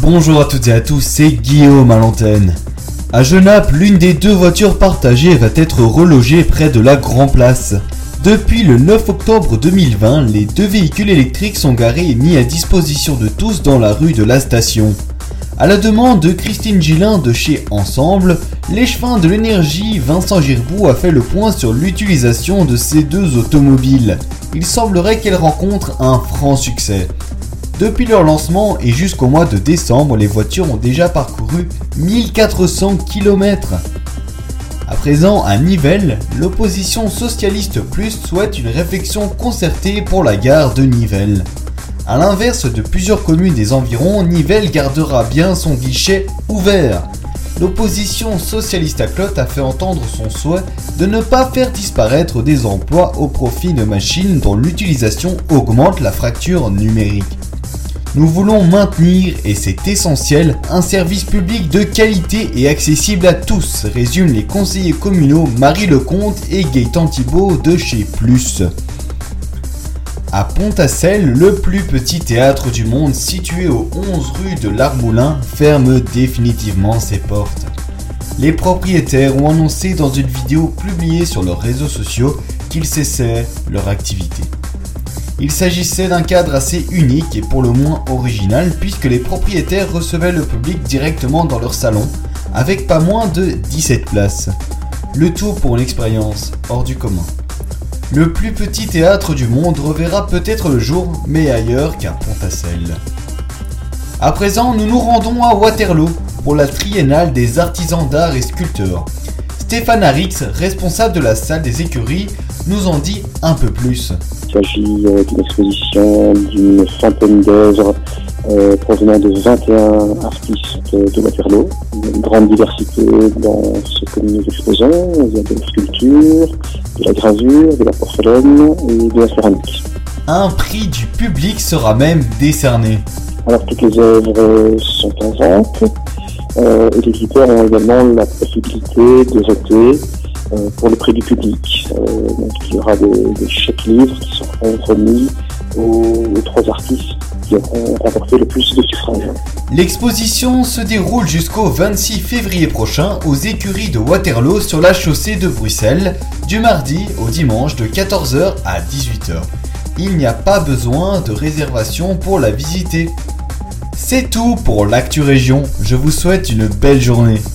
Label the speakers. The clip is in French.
Speaker 1: Bonjour à toutes et à tous, c'est Guillaume à l'antenne. À Genappe, l'une des deux voitures partagées va être relogée près de la Grand Place. Depuis le 9 octobre 2020, les deux véhicules électriques sont garés et mis à disposition de tous dans la rue de la station. À la demande de Christine Gillin de chez Ensemble, l'échevin de l'énergie Vincent Girbou a fait le point sur l'utilisation de ces deux automobiles. Il semblerait qu'elles rencontrent un franc succès. Depuis leur lancement et jusqu'au mois de décembre, les voitures ont déjà parcouru 1400 km. À présent, à Nivelles, l'opposition socialiste plus souhaite une réflexion concertée pour la gare de Nivelles. A l'inverse de plusieurs communes des environs, Nivelles gardera bien son guichet ouvert. L'opposition socialiste à Clotte a fait entendre son souhait de ne pas faire disparaître des emplois au profit de machines dont l'utilisation augmente la fracture numérique. Nous voulons maintenir, et c'est essentiel, un service public de qualité et accessible à tous, résument les conseillers communaux Marie Lecomte et Gaëtan Thibault de chez Plus. À Pont-à-Celle, le plus petit théâtre du monde situé au 11 rue de l'Armoulin ferme définitivement ses portes. Les propriétaires ont annoncé dans une vidéo publiée sur leurs réseaux sociaux qu'ils cessaient leur activité. Il s'agissait d'un cadre assez unique et pour le moins original puisque les propriétaires recevaient le public directement dans leur salon avec pas moins de 17 places. Le tout pour une expérience hors du commun. Le plus petit théâtre du monde reverra peut-être le jour, mais ailleurs qu'à Pont-à-Celle. À présent, nous nous rendons à Waterloo pour la triennale des artisans d'art et sculpteurs. Stéphane Arix, responsable de la salle des écuries, nous en dit un peu plus.
Speaker 2: Il s'agit d'une exposition d'une centaine d'œuvres euh, provenant de 21 artistes de Waterloo. Une grande diversité dans ce que nous exposons. Il y a de la sculpture, de la gravure, de la porcelaine et de la céramique.
Speaker 1: Un prix du public sera même décerné.
Speaker 2: Alors toutes les œuvres sont en vente euh, et les visiteurs ont également la possibilité de voter euh, pour le prix du public. Donc il y aura des, des chèques livres qui seront remis aux, aux trois artistes qui auront le plus de suffrages.
Speaker 1: L'exposition se déroule jusqu'au 26 février prochain aux écuries de Waterloo sur la chaussée de Bruxelles, du mardi au dimanche de 14h à 18h. Il n'y a pas besoin de réservation pour la visiter. C'est tout pour l'actu région, je vous souhaite une belle journée.